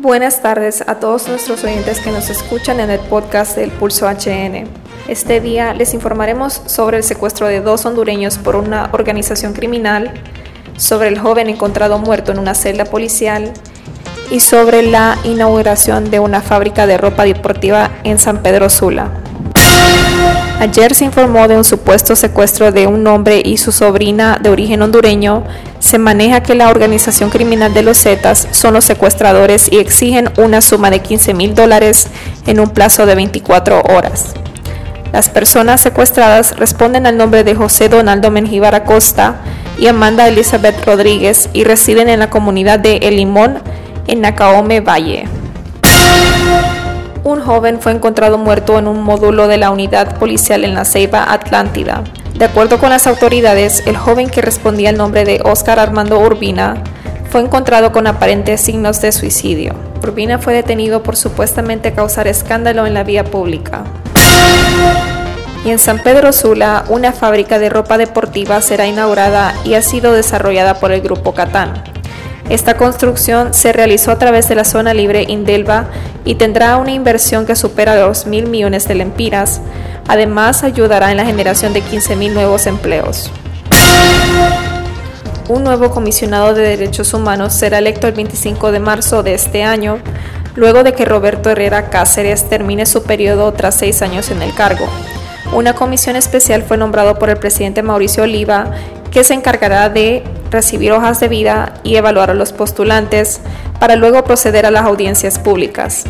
Buenas tardes a todos nuestros oyentes que nos escuchan en el podcast del Pulso HN. Este día les informaremos sobre el secuestro de dos hondureños por una organización criminal, sobre el joven encontrado muerto en una celda policial y sobre la inauguración de una fábrica de ropa deportiva en San Pedro Sula. Ayer se informó de un supuesto secuestro de un hombre y su sobrina de origen hondureño. Se maneja que la organización criminal de los Zetas son los secuestradores y exigen una suma de 15 mil dólares en un plazo de 24 horas. Las personas secuestradas responden al nombre de José Donaldo Mengíbar Acosta y Amanda Elizabeth Rodríguez y residen en la comunidad de El Limón, en Nacaome Valle. Un joven fue encontrado muerto en un módulo de la unidad policial en la Ceiba Atlántida. De acuerdo con las autoridades, el joven que respondía al nombre de Oscar Armando Urbina fue encontrado con aparentes signos de suicidio. Urbina fue detenido por supuestamente causar escándalo en la vía pública. Y en San Pedro Sula, una fábrica de ropa deportiva será inaugurada y ha sido desarrollada por el Grupo Catán. Esta construcción se realizó a través de la zona libre Indelva y tendrá una inversión que supera los mil millones de lempiras. Además, ayudará en la generación de 15.000 nuevos empleos. Un nuevo comisionado de derechos humanos será electo el 25 de marzo de este año, luego de que Roberto Herrera Cáceres termine su periodo tras seis años en el cargo. Una comisión especial fue nombrado por el presidente Mauricio Oliva, que se encargará de recibir hojas de vida y evaluar a los postulantes para luego proceder a las audiencias públicas.